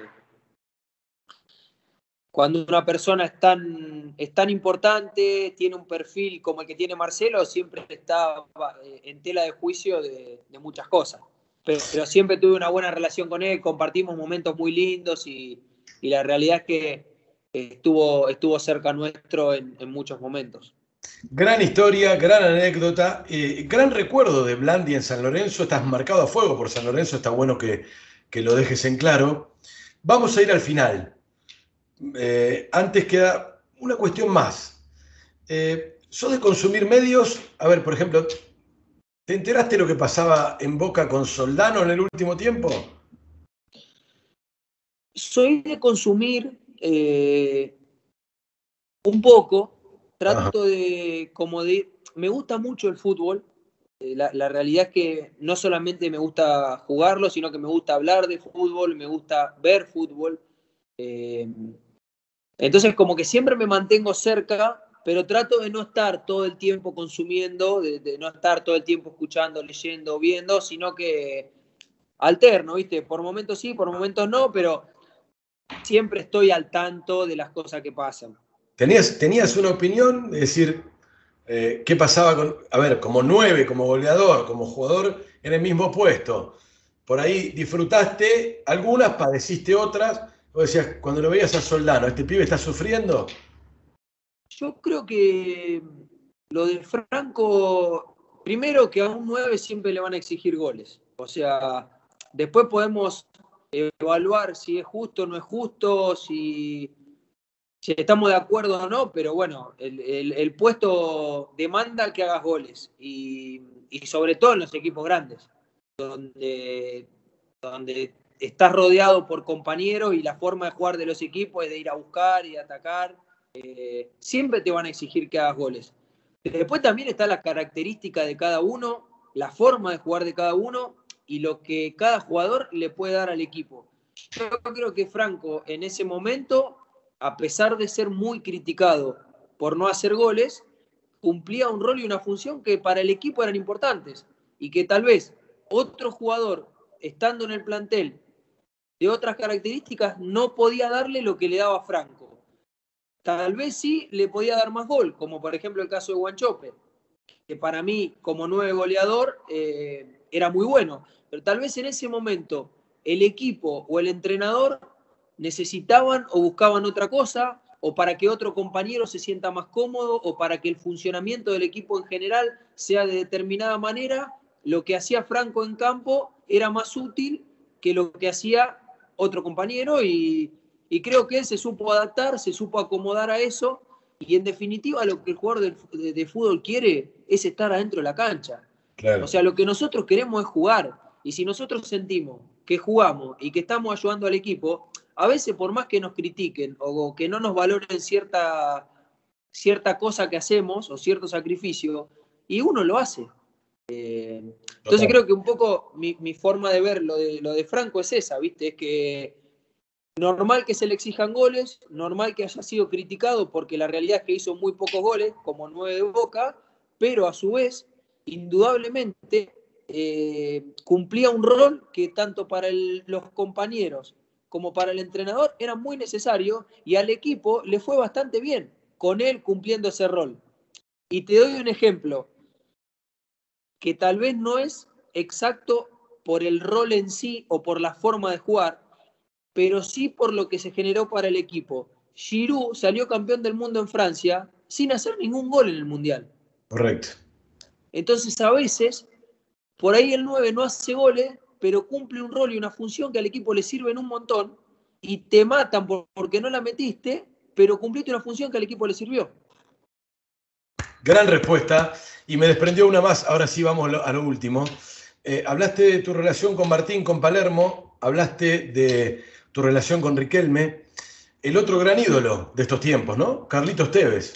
cuando una persona es tan, es tan importante, tiene un perfil como el que tiene Marcelo, siempre está eh, en tela de juicio de, muchas cosas. Pero, siempre tuve una buena relación con él, compartimos momentos muy lindos y, la realidad es que estuvo, estuvo cerca nuestro en, muchos momentos. Gran historia, gran anécdota, eh, gran recuerdo de Blandi en San Lorenzo. Estás marcado a fuego por San Lorenzo, está bueno que, que lo dejes en claro. Vamos a ir al final. Eh, antes queda una cuestión más. Eh, ¿Sos de consumir medios? A ver, por ejemplo, ¿Te enteraste lo que pasaba en Boca con Soldano en el último tiempo? Soy de consumir eh, un poco, trato de, como de, me gusta mucho el fútbol, eh, la, realidad es que no solamente me gusta jugarlo, sino que me gusta hablar de fútbol, me gusta ver fútbol. Eh, entonces como que siempre me mantengo cerca pero trato de no estar todo el tiempo consumiendo, de, no estar todo el tiempo escuchando, leyendo, viendo, sino que alterno, ¿viste? Por momentos sí, por momentos no, pero siempre estoy al tanto de las cosas que pasan. ¿Tenías, tenías una opinión? Es decir, eh, ¿qué pasaba con, a ver, como nueve, como goleador, como jugador en el mismo puesto? Por ahí disfrutaste algunas, padeciste otras. O decías, cuando lo veías a Soldano, ¿este pibe está sufriendo? Yo creo que lo de Franco, primero que a un 9 siempre le van a exigir goles. O sea, después podemos evaluar si es justo o no es justo, si, estamos de acuerdo o no, pero bueno, el, puesto demanda que hagas goles y, sobre todo en los equipos grandes, donde, donde estás rodeado por compañeros y la forma de jugar de los equipos es de ir a buscar y atacar eh, siempre te van a exigir que hagas goles. Después también está la característica de cada uno, la forma de jugar de cada uno y lo que cada jugador le puede dar al equipo. Yo creo que Franco en ese momento, a pesar de ser muy criticado por no hacer goles, cumplía un rol y una función que para el equipo eran importantes y que tal vez otro jugador, estando en el plantel de otras características, no podía darle lo que le daba Franco. Tal vez sí le podía dar más gol, como por ejemplo el caso de Guanchope, que para mí como nueve goleador eh, era muy bueno, pero tal vez en ese momento el equipo o el entrenador necesitaban o buscaban otra cosa, o para que otro compañero se sienta más cómodo, o para que el funcionamiento del equipo en general sea de determinada manera, lo que hacía Franco en campo era más útil que lo que hacía otro compañero y, y creo que él se supo adaptar, se supo acomodar a eso. Y en definitiva, lo que el jugador de, fútbol quiere es estar adentro de la cancha. O sea, lo que nosotros queremos es jugar. Y si nosotros sentimos que jugamos y que estamos ayudando al equipo, a veces por más que nos critiquen o que no nos valoren cierta, cierta cosa que hacemos o cierto sacrificio, y uno lo hace. Eh, entonces creo que un poco mi, mi, forma de ver lo de, lo de Franco es esa, ¿viste? Es que Normal que se le exijan goles, normal que haya sido criticado porque la realidad es que hizo muy pocos goles, como nueve de Boca, pero a su vez, indudablemente, eh, cumplía un rol que tanto para los compañeros como para el entrenador era muy necesario y al equipo le fue bastante bien con él cumpliendo ese rol. Y te doy un ejemplo que tal vez no es exacto por el rol en sí o por la forma de jugar, pero sí por lo que se generó para el equipo. Giroud salió campeón del mundo en Francia sin hacer ningún gol en el Mundial. Correcto. Entonces, a veces, por ahí el 9 no hace goles, pero cumple un rol y una función que al equipo le sirven un montón y te matan porque no la metiste, pero cumpliste una función que al equipo le sirvió. Gran respuesta. Y me desprendió una más. Ahora sí vamos a lo último. Eh, hablaste de tu relación con Martín, con Palermo. Hablaste de tu relación con Riquelme. El otro gran ídolo de estos tiempos, ¿no? Carlitos Tevez.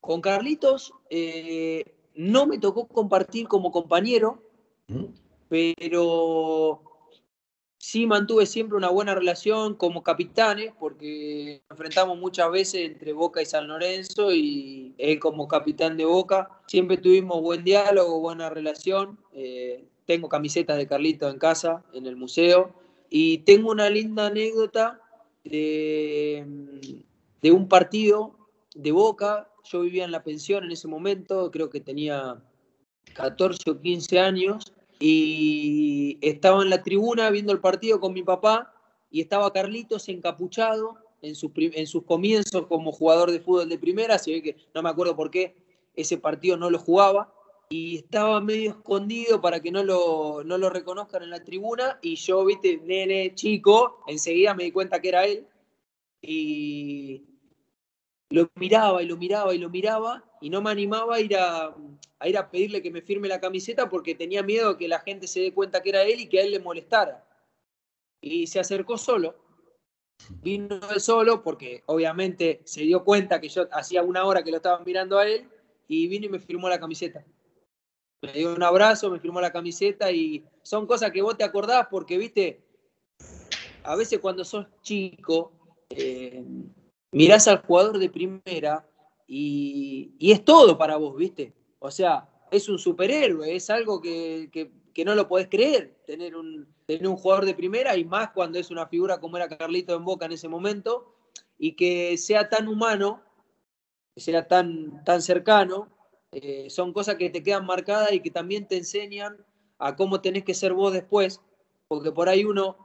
Con Carlitos eh, no me tocó compartir como compañero, ¿Mm? pero sí mantuve siempre una buena relación como capitanes, porque enfrentamos muchas veces entre Boca y San Lorenzo y él como capitán de Boca. Siempre tuvimos buen diálogo, buena relación. Eh, tengo camisetas de Carlitos en casa, en el museo. Y tengo una linda anécdota de, un partido de Boca. Yo vivía en la pensión en ese momento, creo que tenía 14 o 15 años, y estaba en la tribuna viendo el partido con mi papá y estaba Carlitos encapuchado en, en sus comienzos como jugador de fútbol de primera, se ve que no me acuerdo por qué ese partido no lo jugaba, y estaba medio escondido para que no lo, no lo reconozcan en la tribuna y yo, viste, nene chico, enseguida me di cuenta que era él y lo miraba y lo miraba y lo miraba y no me animaba a ir a, a ir a pedirle que me firme la camiseta porque tenía miedo que la gente se dé cuenta que era él y que a él le molestara. Y se acercó solo, vino él solo porque obviamente se dio cuenta que yo hacía una hora que lo estaba mirando a él y vino y me firmó la camiseta. Me dio un abrazo, me firmó la camiseta y son cosas que vos te acordás porque, viste, a veces cuando sos chico, eh, mirás al jugador de primera y es todo para vos, viste. O sea, es un superhéroe, es algo que, no lo podés creer, tener un, tener un jugador de primera y más cuando es una figura como era Carlito en Boca en ese momento y que sea tan humano, que sea tan, tan cercano, eh, son cosas que te quedan marcadas y que también te enseñan a cómo tenés que ser vos después, porque por ahí uno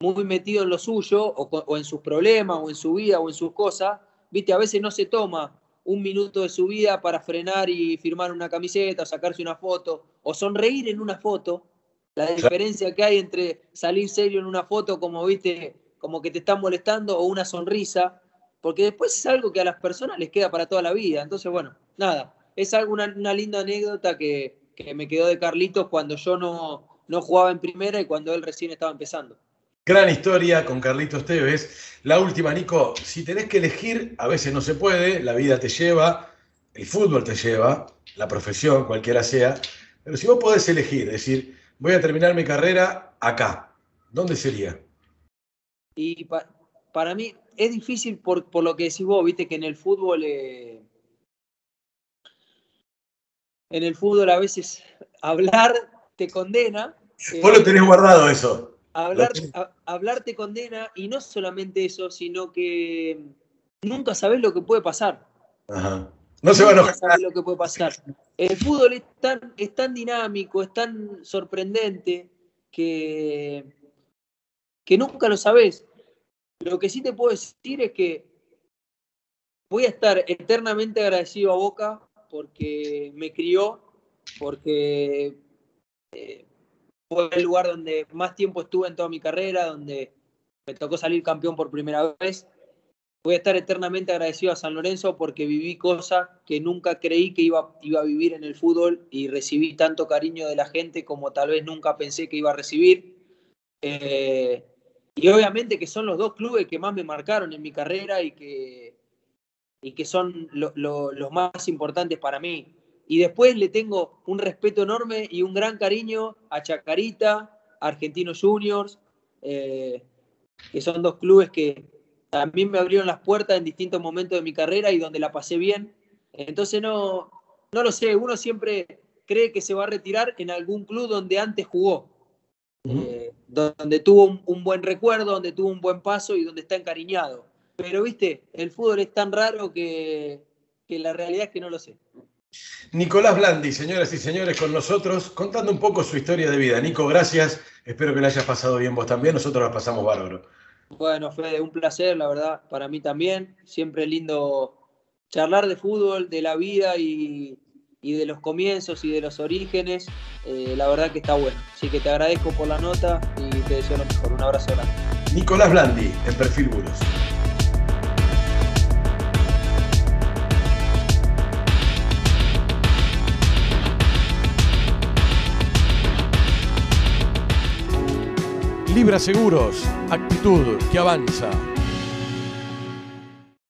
muy metido en lo suyo o, o en sus problemas o en su vida o en sus cosas, viste, a veces no se toma un minuto de su vida para frenar y firmar una camiseta, sacarse una foto, o sonreír en una foto. La diferencia que hay entre salir serio en una foto, como viste, como que te están molestando, o una sonrisa, porque después es algo que a las personas les queda para toda la vida. Entonces, bueno, nada, es algo, una, linda anécdota que, que, me quedó de Carlitos cuando yo no, no jugaba en primera y cuando él recién estaba empezando. Gran historia con Carlitos Tevez. La última, Nico, si tenés que elegir, a veces no se puede, la vida te lleva, el fútbol te lleva, la profesión, cualquiera sea, pero si vos podés elegir, decir, voy a terminar mi carrera acá, ¿dónde sería? Y para mí es difícil por, lo que decís vos, viste que en el fútbol... Eh, en el fútbol a veces hablar te condena. Vos lo tenés guardado eso. Hablar, hablar te condena y no solamente eso, sino que nunca sabes lo que puede pasar. No se va a enojar. lo que puede pasar. El fútbol es tan, es tan dinámico, es tan sorprendente que, que nunca lo sabes. Lo que sí te puedo decir es que voy a estar eternamente agradecido a Boca porque me crió, porque eh, fue el lugar donde más tiempo estuve en toda mi carrera, donde me tocó salir campeón por primera vez. Voy a estar eternamente agradecido a San Lorenzo porque viví cosas que nunca creí que iba, iba a vivir en el fútbol y recibí tanto cariño de la gente como tal vez nunca pensé que iba a recibir. Eh, y obviamente que son los dos clubes que más me marcaron en mi carrera y que, y que son los más importantes para mí. Y después le tengo un respeto enorme y un gran cariño a Chacarita, a Argentinos Juniors, eh, que son dos clubes que también me abrieron las puertas en distintos momentos de mi carrera y donde la pasé bien. Entonces no, no lo sé, uno siempre cree que se va a retirar en algún club donde antes jugó, eh, donde tuvo un, un, buen recuerdo, donde tuvo un buen paso y donde está encariñado. Pero viste, el fútbol es tan raro que, que la realidad es que no lo sé. Nicolás Blandi, señoras y señores, con nosotros, contando un poco su historia de vida. Nico, gracias. Espero que le hayas pasado bien vos también. Nosotros la pasamos bárbaro. Bueno, Fede, un placer, la verdad, para mí también. Siempre lindo charlar de fútbol, de la vida y, de los comienzos y de los orígenes. Eh, la verdad que está bueno. Así que te agradezco por la nota y te deseo lo mejor. Un abrazo grande. Nicolás Blandi, en Perfil Buros. Libra Seguros, actitud que avanza.